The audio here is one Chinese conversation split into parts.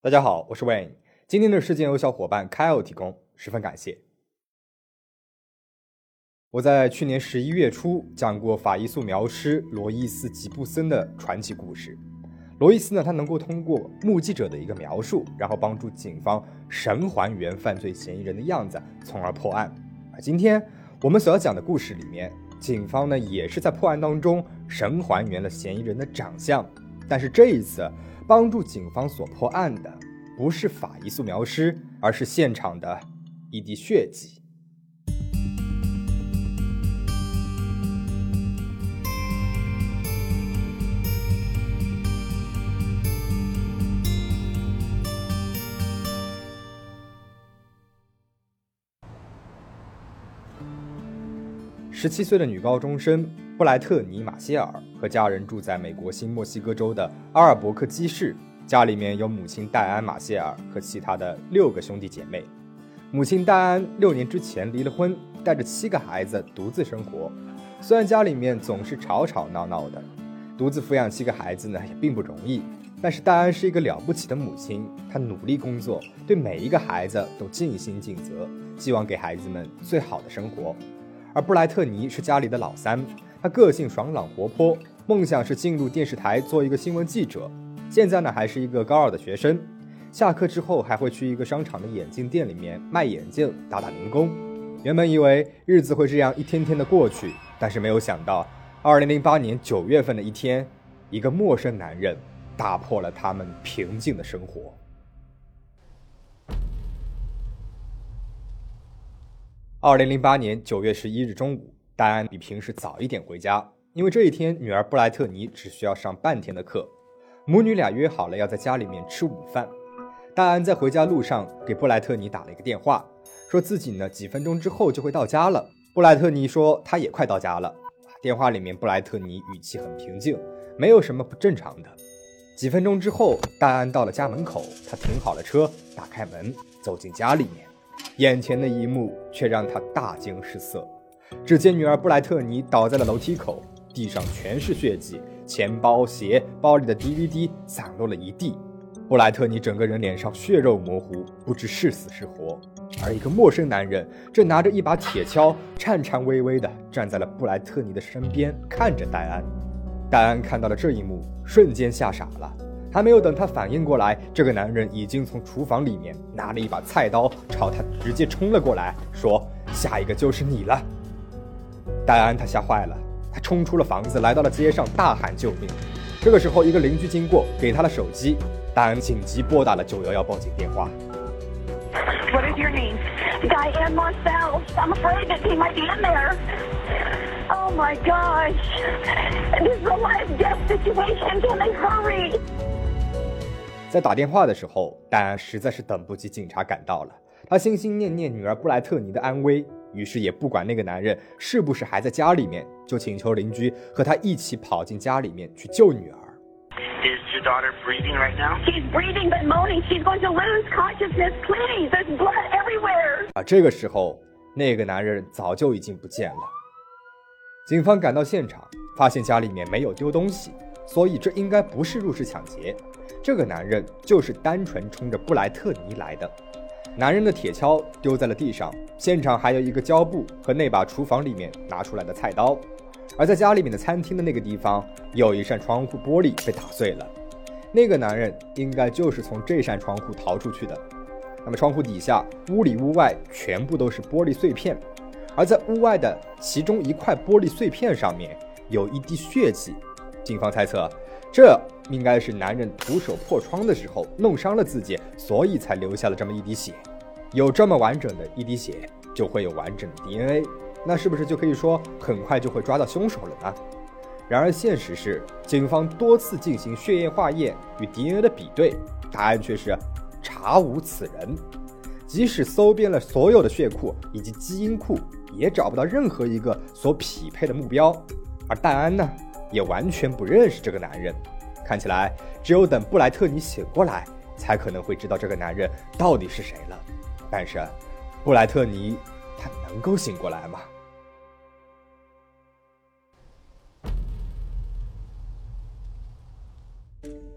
大家好，我是 Wayne。今天的事件由小伙伴 Kyle 提供，十分感谢。我在去年十一月初讲过法医素描师罗伊斯·吉布森的传奇故事。罗伊斯呢，他能够通过目击者的一个描述，然后帮助警方神还原犯罪嫌疑人的样子，从而破案。而今天我们所要讲的故事里面，警方呢也是在破案当中神还原了嫌疑人的长相，但是这一次。帮助警方所破案的不是法医素描师，而是现场的一滴血迹。十七岁的女高中生布莱特尼·马歇尔和家人住在美国新墨西哥州的阿尔伯克基市，家里面有母亲戴安·马歇尔和其他的六个兄弟姐妹。母亲戴安六年之前离了婚，带着七个孩子独自生活。虽然家里面总是吵吵闹闹的，独自抚养七个孩子呢也并不容易。但是戴安是一个了不起的母亲，她努力工作，对每一个孩子都尽心尽责，希望给孩子们最好的生活。而布莱特尼是家里的老三，他个性爽朗活泼，梦想是进入电视台做一个新闻记者。现在呢，还是一个高二的学生，下课之后还会去一个商场的眼镜店里面卖眼镜，打打零工。原本以为日子会这样一天天的过去，但是没有想到，二零零八年九月份的一天，一个陌生男人打破了他们平静的生活。二零零八年九月十一日中午，戴安比平时早一点回家，因为这一天女儿布莱特尼只需要上半天的课。母女俩约好了要在家里面吃午饭。戴安在回家路上给布莱特尼打了一个电话，说自己呢几分钟之后就会到家了。布莱特尼说他也快到家了。电话里面布莱特尼语气很平静，没有什么不正常的。几分钟之后，戴安到了家门口，他停好了车，打开门，走进家里面。眼前的一幕却让他大惊失色。只见女儿布莱特尼倒在了楼梯口，地上全是血迹，钱包、鞋包里的 DVD 散落了一地。布莱特尼整个人脸上血肉模糊，不知是死是活。而一个陌生男人正拿着一把铁锹，颤颤巍巍地站在了布莱特尼的身边，看着戴安。戴安看到了这一幕，瞬间吓傻了。还没有等他反应过来，这个男人已经从厨房里面拿了一把菜刀，朝他直接冲了过来，说：“下一个就是你了。”戴安他吓坏了，他冲出了房子，来到了街上，大喊救命。这个时候，一个邻居经过，给他了手机，戴安紧急拨打了九幺幺报警电话。What is your name? Diane Marcel. I'm afraid that he might be in there. Oh my gosh! This is a life death situation. Can they hurry? 在打电话的时候，戴安实在是等不及警察赶到了。他心心念念女儿布莱特尼的安危，于是也不管那个男人是不是还在家里面，就请求邻居和他一起跑进家里面去救女儿。Is your daughter breathing right now? She's breathing but moaning. She's going to lose consciousness. Please, there's blood everywhere. 啊，这个时候那个男人早就已经不见了。警方赶到现场，发现家里面没有丢东西，所以这应该不是入室抢劫。这个男人就是单纯冲着布莱特尼来的。男人的铁锹丢在了地上，现场还有一个胶布和那把厨房里面拿出来的菜刀。而在家里面的餐厅的那个地方，有一扇窗户玻璃被打碎了。那个男人应该就是从这扇窗户逃出去的。那么窗户底下、屋里屋外全部都是玻璃碎片，而在屋外的其中一块玻璃碎片上面有一滴血迹。警方猜测。这应该是男人徒手破窗的时候弄伤了自己，所以才留下了这么一滴血。有这么完整的一滴血，就会有完整的 DNA，那是不是就可以说很快就会抓到凶手了呢？然而现实是，警方多次进行血液化验与 DNA 的比对，答案却是查无此人。即使搜遍了所有的血库以及基因库，也找不到任何一个所匹配的目标。而戴安呢？也完全不认识这个男人，看起来只有等布莱特尼醒过来，才可能会知道这个男人到底是谁了。但是，布莱特尼他能够醒过来吗？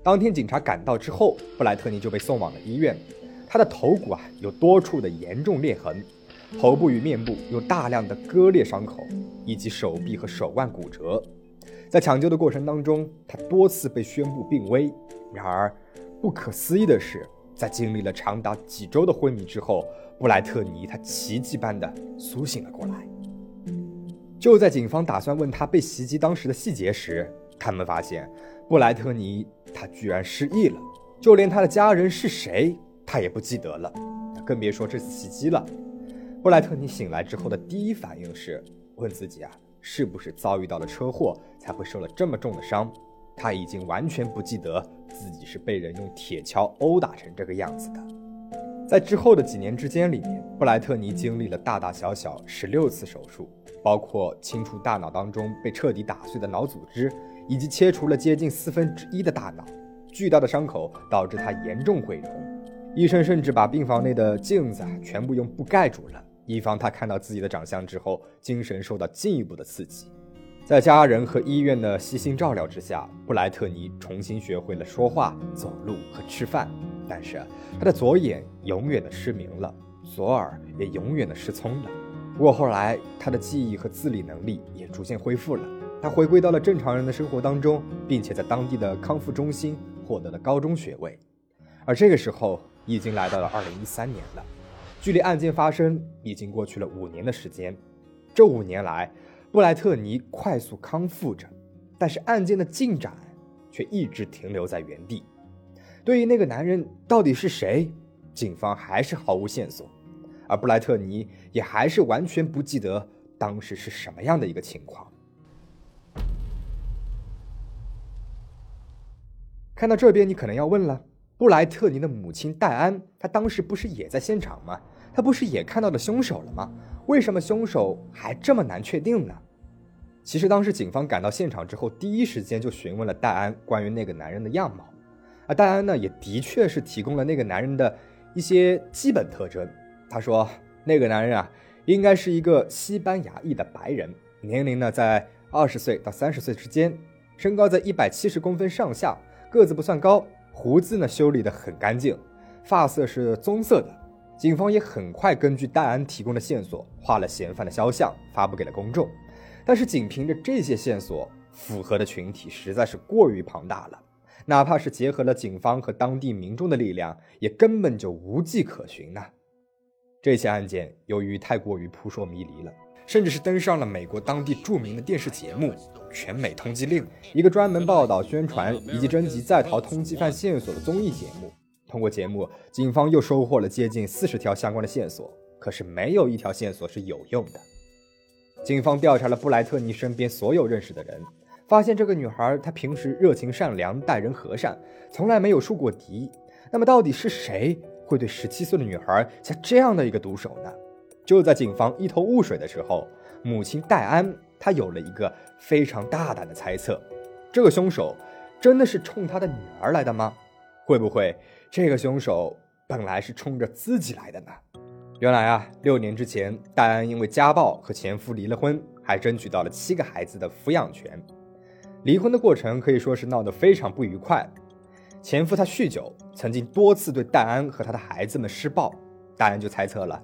当天警察赶到之后，布莱特尼就被送往了医院。他的头骨啊有多处的严重裂痕，头部与面部有大量的割裂伤口，以及手臂和手腕骨折。在抢救的过程当中，他多次被宣布病危。然而，不可思议的是，在经历了长达几周的昏迷之后，布莱特尼他奇迹般的苏醒了过来。就在警方打算问他被袭击当时的细节时，他们发现布莱特尼他居然失忆了，就连他的家人是谁他也不记得了，更别说这次袭击了。布莱特尼醒来之后的第一反应是问自己啊，是不是遭遇到了车祸才会受了这么重的伤？他已经完全不记得自己是被人用铁锹殴打成这个样子的。在之后的几年之间里面，布莱特尼经历了大大小小十六次手术，包括清除大脑当中被彻底打碎的脑组织。以及切除了接近四分之一的大脑，巨大的伤口导致他严重毁容。医生甚至把病房内的镜子全部用布盖住了，以防他看到自己的长相之后精神受到进一步的刺激。在家人和医院的悉心照料之下，布莱特尼重新学会了说话、走路和吃饭，但是他的左眼永远的失明了，左耳也永远的失聪了。不过后来，他的记忆和自理能力也逐渐恢复了。他回归到了正常人的生活当中，并且在当地的康复中心获得了高中学位。而这个时候已经来到了二零一三年了，距离案件发生已经过去了五年的时间。这五年来，布莱特尼快速康复着，但是案件的进展却一直停留在原地。对于那个男人到底是谁，警方还是毫无线索，而布莱特尼也还是完全不记得当时是什么样的一个情况。看到这边，你可能要问了：布莱特尼的母亲戴安，她当时不是也在现场吗？她不是也看到了凶手了吗？为什么凶手还这么难确定呢？其实当时警方赶到现场之后，第一时间就询问了戴安关于那个男人的样貌，而戴安呢，也的确是提供了那个男人的一些基本特征。他说，那个男人啊，应该是一个西班牙裔的白人，年龄呢在二十岁到三十岁之间，身高在一百七十公分上下。个子不算高，胡子呢修理得很干净，发色是棕色的。警方也很快根据戴安提供的线索，画了嫌犯的肖像，发布给了公众。但是仅凭着这些线索，符合的群体实在是过于庞大了，哪怕是结合了警方和当地民众的力量，也根本就无迹可寻呐。这起案件由于太过于扑朔迷离了。甚至是登上了美国当地著名的电视节目《全美通缉令》，一个专门报道、宣传以及征集在逃通缉犯线索的综艺节目。通过节目，警方又收获了接近四十条相关的线索，可是没有一条线索是有用的。警方调查了布莱特尼身边所有认识的人，发现这个女孩她平时热情善良、待人和善，从来没有树过敌。那么，到底是谁会对十七岁的女孩下这样的一个毒手呢？就在警方一头雾水的时候，母亲戴安她有了一个非常大胆的猜测：这个凶手真的是冲她的女儿来的吗？会不会这个凶手本来是冲着自己来的呢？原来啊，六年之前，戴安因为家暴和前夫离了婚，还争取到了七个孩子的抚养权。离婚的过程可以说是闹得非常不愉快。前夫他酗酒，曾经多次对戴安和他的孩子们施暴。戴安就猜测了。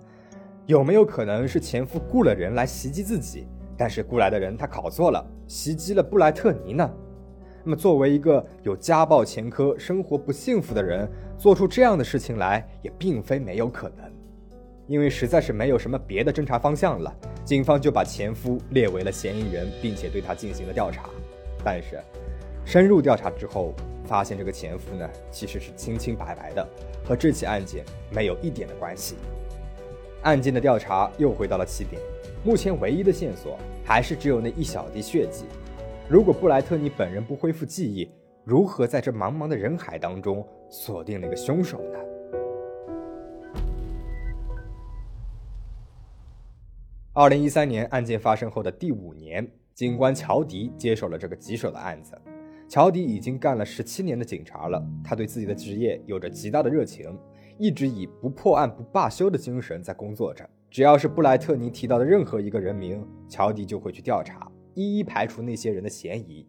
有没有可能是前夫雇了人来袭击自己？但是雇来的人他搞错了，袭击了布莱特尼呢？那么作为一个有家暴前科、生活不幸福的人，做出这样的事情来也并非没有可能。因为实在是没有什么别的侦查方向了，警方就把前夫列为了嫌疑人，并且对他进行了调查。但是深入调查之后，发现这个前夫呢其实是清清白白的，和这起案件没有一点的关系。案件的调查又回到了起点，目前唯一的线索还是只有那一小滴血迹。如果布莱特尼本人不恢复记忆，如何在这茫茫的人海当中锁定那个凶手呢？二零一三年案件发生后的第五年，警官乔迪接手了这个棘手的案子。乔迪已经干了十七年的警察了，他对自己的职业有着极大的热情。一直以不破案不罢休的精神在工作着。只要是布莱特尼提到的任何一个人名，乔迪就会去调查，一一排除那些人的嫌疑。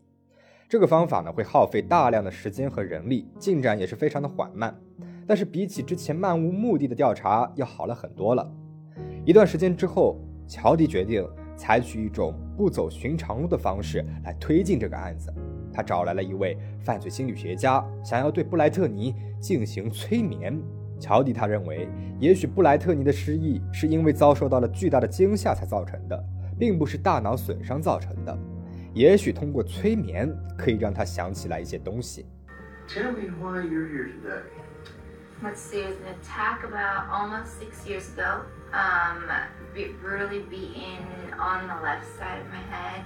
这个方法呢，会耗费大量的时间和人力，进展也是非常的缓慢。但是比起之前漫无目的的调查，要好了很多了。一段时间之后，乔迪决定采取一种不走寻常路的方式来推进这个案子。他找来了一位犯罪心理学家，想要对布莱特尼进行催眠。乔迪他认为，也许布莱特尼的失忆是因为遭受到了巨大的惊吓才造成的，并不是大脑损伤造成的。也许通过催眠可以让他想起来一些东西。Tell me why you're here today. Let's see, it was an attack about almost six years ago. Um, be, brutally beaten on the left side of my head.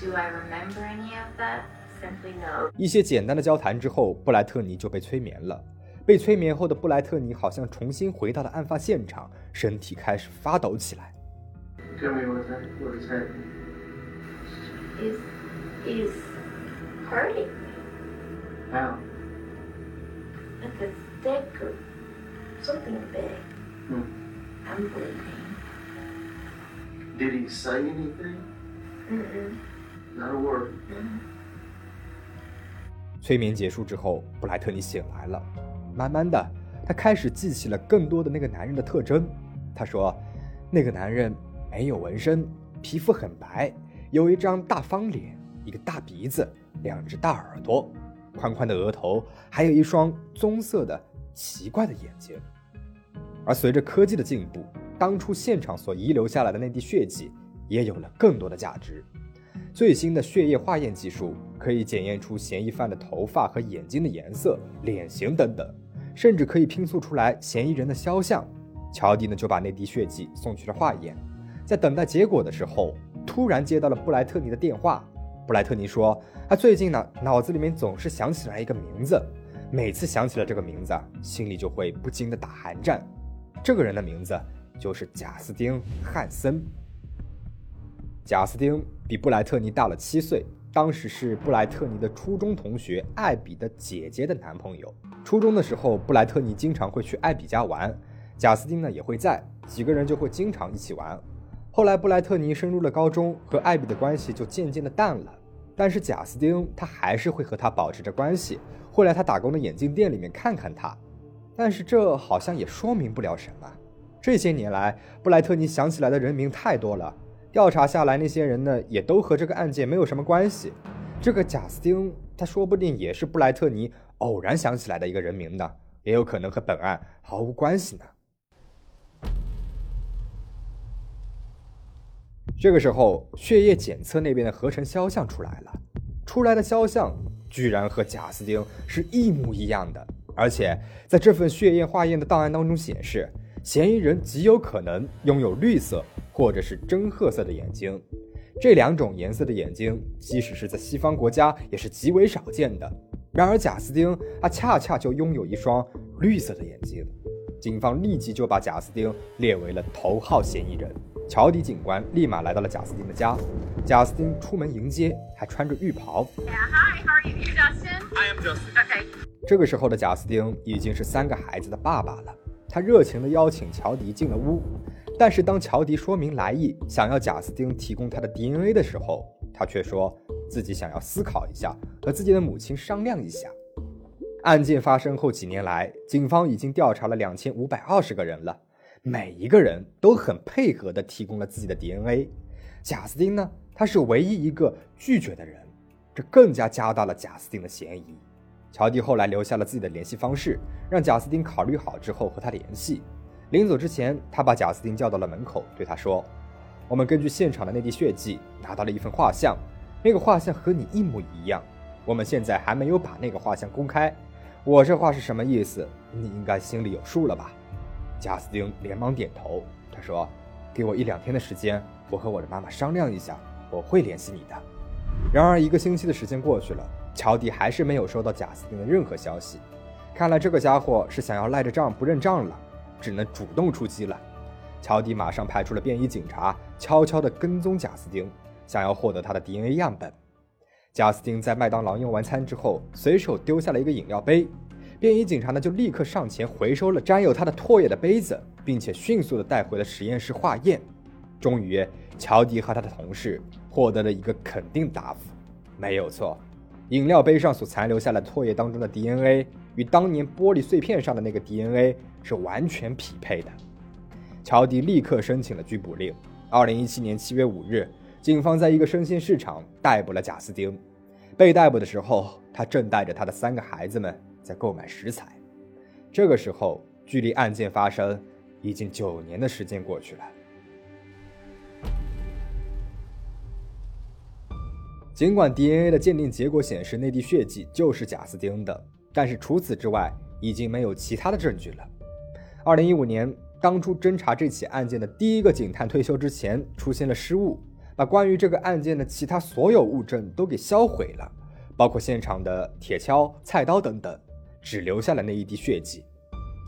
Do I remember any of that? Simply no. 一些简单的交谈之后，布莱特尼就被催眠了。被催眠后的布莱特尼好像重新回到了案发现场，身体开始发抖起来。Tell me what that what is happening. Is is hurting me How? like a stick or something big. Hmm. I'm bleeding. Did he say anything? Mm-mm. Not a word. 催眠结束之后，布莱特尼醒来了。慢慢的，他开始记起了更多的那个男人的特征。他说，那个男人没有纹身，皮肤很白，有一张大方脸，一个大鼻子，两只大耳朵，宽宽的额头，还有一双棕色的奇怪的眼睛。而随着科技的进步，当初现场所遗留下来的那滴血迹也有了更多的价值。最新的血液化验技术可以检验出嫌疑犯的头发和眼睛的颜色、脸型等等，甚至可以拼凑出来嫌疑人的肖像。乔迪呢就把那滴血迹送去了化验，在等待结果的时候，突然接到了布莱特尼的电话。布莱特尼说，他最近呢脑子里面总是想起来一个名字，每次想起了这个名字，心里就会不禁的打寒战。这个人的名字就是贾斯汀·汉森。贾斯汀比布莱特尼大了七岁，当时是布莱特尼的初中同学艾比的姐姐的男朋友。初中的时候，布莱特尼经常会去艾比家玩，贾斯汀呢也会在，几个人就会经常一起玩。后来布莱特尼升入了高中，和艾比的关系就渐渐的淡了。但是贾斯汀他还是会和他保持着关系，会来他打工的眼镜店里面看看他。但是这好像也说明不了什么。这些年来，布莱特尼想起来的人名太多了。调查下来，那些人呢，也都和这个案件没有什么关系。这个贾斯汀，他说不定也是布莱特尼偶然想起来的一个人名呢，也有可能和本案毫无关系呢。这个时候，血液检测那边的合成肖像出来了，出来的肖像居然和贾斯汀是一模一样的，而且在这份血液化验的档案当中显示，嫌疑人极有可能拥有绿色或者是真褐色的眼睛。这两种颜色的眼睛，即使是在西方国家也是极为少见的。然而，贾斯汀他恰恰就拥有一双绿色的眼睛。警方立即就把贾斯汀列为了头号嫌疑人。乔迪警官立马来到了贾斯汀的家。贾斯汀出门迎接，还穿着浴袍。Yeah, hi, how are you? You Justin? I am Justin. Okay. 这个时候的贾斯汀已经是三个孩子的爸爸了。他热情地邀请乔迪进了屋，但是当乔迪说明来意，想要贾斯汀提供他的 DNA 的时候，他却说自己想要思考一下，和自己的母亲商量一下。案件发生后几年来，警方已经调查了两千五百二十个人了，每一个人都很配合地提供了自己的 DNA。贾斯汀呢，他是唯一一个拒绝的人，这更加加大了贾斯汀的嫌疑。乔迪后来留下了自己的联系方式，让贾斯汀考虑好之后和他联系。临走之前，他把贾斯汀叫到了门口，对他说：“我们根据现场的那滴血迹拿到了一份画像，那个画像和你一模一样。我们现在还没有把那个画像公开。我这话是什么意思？你应该心里有数了吧？”贾斯汀连忙点头，他说：“给我一两天的时间，我和我的妈妈商量一下，我会联系你的。”然而，一个星期的时间过去了。乔迪还是没有收到贾斯汀的任何消息，看来这个家伙是想要赖着账不认账了，只能主动出击了。乔迪马上派出了便衣警察，悄悄地跟踪贾斯汀，想要获得他的 DNA 样本。贾斯汀在麦当劳用完餐之后，随手丢下了一个饮料杯，便衣警察呢就立刻上前回收了沾有他的唾液的杯子，并且迅速地带回了实验室化验。终于，乔迪和他的同事获得了一个肯定答复：没有错。饮料杯上所残留下来唾液当中的 DNA 与当年玻璃碎片上的那个 DNA 是完全匹配的。乔迪立刻申请了拘捕令。二零一七年七月五日，警方在一个生鲜市场逮捕了贾斯汀。被逮捕的时候，他正带着他的三个孩子们在购买食材。这个时候，距离案件发生已经九年的时间过去了。尽管 DNA 的鉴定结果显示那滴血迹就是贾斯汀的，但是除此之外已经没有其他的证据了。二零一五年，当初侦查这起案件的第一个警探退休之前，出现了失误，把关于这个案件的其他所有物证都给销毁了，包括现场的铁锹、菜刀等等，只留下了那一滴血迹。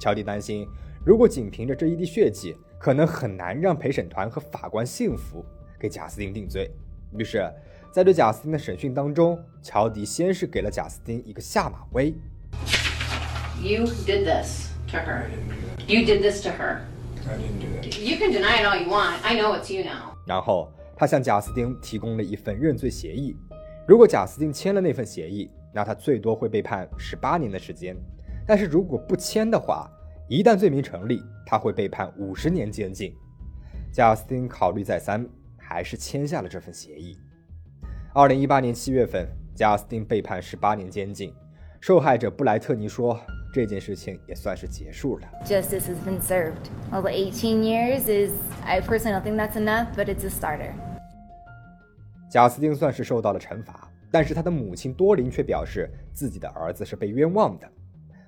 乔迪担心，如果仅凭着这一滴血迹，可能很难让陪审团和法官信服，给贾斯汀定罪。于是。在对贾斯汀的审讯当中，乔迪先是给了贾斯汀一个下马威。You did this to her. You did this to her. I didn't do that. You can deny it all you want. I know it's you now. 然后他向贾斯汀提供了一份认罪协议。如果贾斯汀签了那份协议，那他最多会被判十八年的时间；但是如果不签的话，一旦罪名成立，他会被判五十年监禁。贾斯汀考虑再三，还是签下了这份协议。二零一八年七月份，贾斯汀被判十八年监禁。受害者布莱特尼说：“这件事情也算是结束了。” Justice has been served. Although 18 years is, I personally don't think that's enough, but it's a starter. 贾斯汀算是受到了惩罚，但是他的母亲多林却表示自己的儿子是被冤枉的。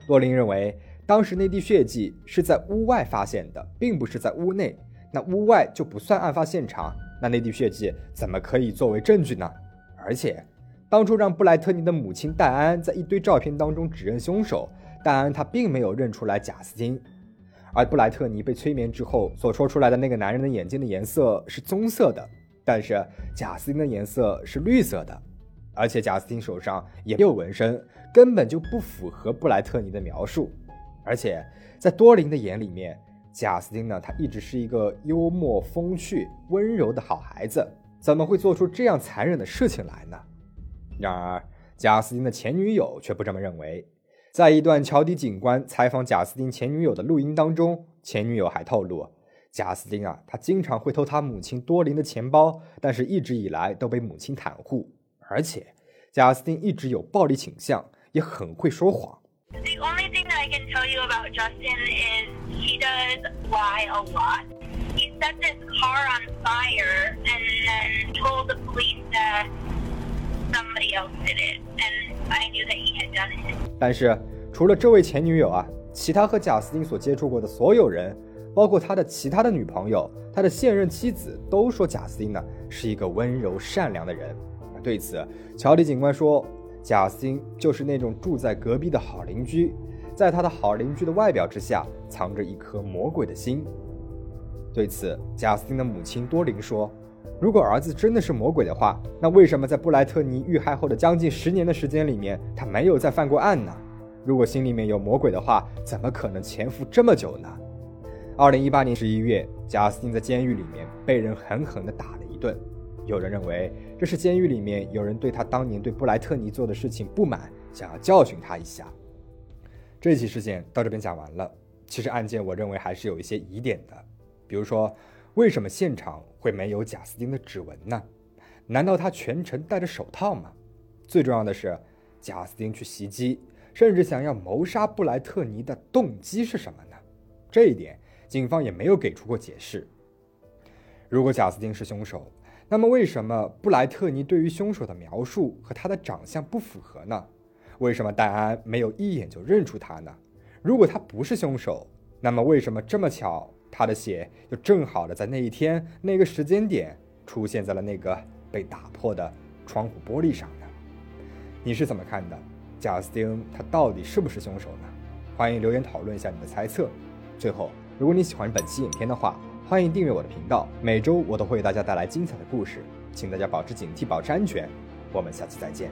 多林认为，当时那滴血迹是在屋外发现的，并不是在屋内，那屋外就不算案发现场，那那滴血迹怎么可以作为证据呢？而且，当初让布莱特尼的母亲戴安在一堆照片当中指认凶手，戴安她并没有认出来贾斯汀，而布莱特尼被催眠之后所说出来的那个男人的眼睛的颜色是棕色的，但是贾斯汀的颜色是绿色的，而且贾斯汀手上也有纹身，根本就不符合布莱特尼的描述。而且在多琳的眼里面，贾斯汀呢，他一直是一个幽默风趣、温柔的好孩子。怎么会做出这样残忍的事情来呢？然而，贾斯汀的前女友却不这么认为。在一段乔迪警官采访贾斯汀前女友的录音当中，前女友还透露，贾斯汀啊，他经常会偷他母亲多琳的钱包，但是一直以来都被母亲袒护。而且，贾斯汀一直有暴力倾向，也很会说谎。The only thing that I can tell you about Justin is he does lie a lot. He set this car on fire and then told the police that somebody else did it, and I knew that he had done it. 但是除了这位前女友啊，其他和贾斯汀所接触过的所有人，包括他的其他的女朋友、他的现任妻子，都说贾斯汀呢是一个温柔善良的人。对此，乔迪警官说，贾斯汀就是那种住在隔壁的好邻居，在他的好邻居的外表之下，藏着一颗魔鬼的心。对此，贾斯汀的母亲多琳说：“如果儿子真的是魔鬼的话，那为什么在布莱特尼遇害后的将近十年的时间里面，他没有再犯过案呢？如果心里面有魔鬼的话，怎么可能潜伏这么久呢？”二零一八年十一月，贾斯汀在监狱里面被人狠狠地打了一顿。有人认为这是监狱里面有人对他当年对布莱特尼做的事情不满，想要教训他一下。这起事件到这边讲完了。其实案件我认为还是有一些疑点的。比如说，为什么现场会没有贾斯汀的指纹呢？难道他全程戴着手套吗？最重要的是，贾斯汀去袭击，甚至想要谋杀布莱特尼的动机是什么呢？这一点，警方也没有给出过解释。如果贾斯汀是凶手，那么为什么布莱特尼对于凶手的描述和他的长相不符合呢？为什么戴安没有一眼就认出他呢？如果他不是凶手，那么为什么这么巧？他的血就正好的在那一天那个时间点出现在了那个被打破的窗户玻璃上呢？你是怎么看的？贾斯汀他到底是不是凶手呢？欢迎留言讨论一下你的猜测。最后，如果你喜欢本期影片的话，欢迎订阅我的频道，每周我都会为大家带来精彩的故事，请大家保持警惕，保持安全。我们下期再见。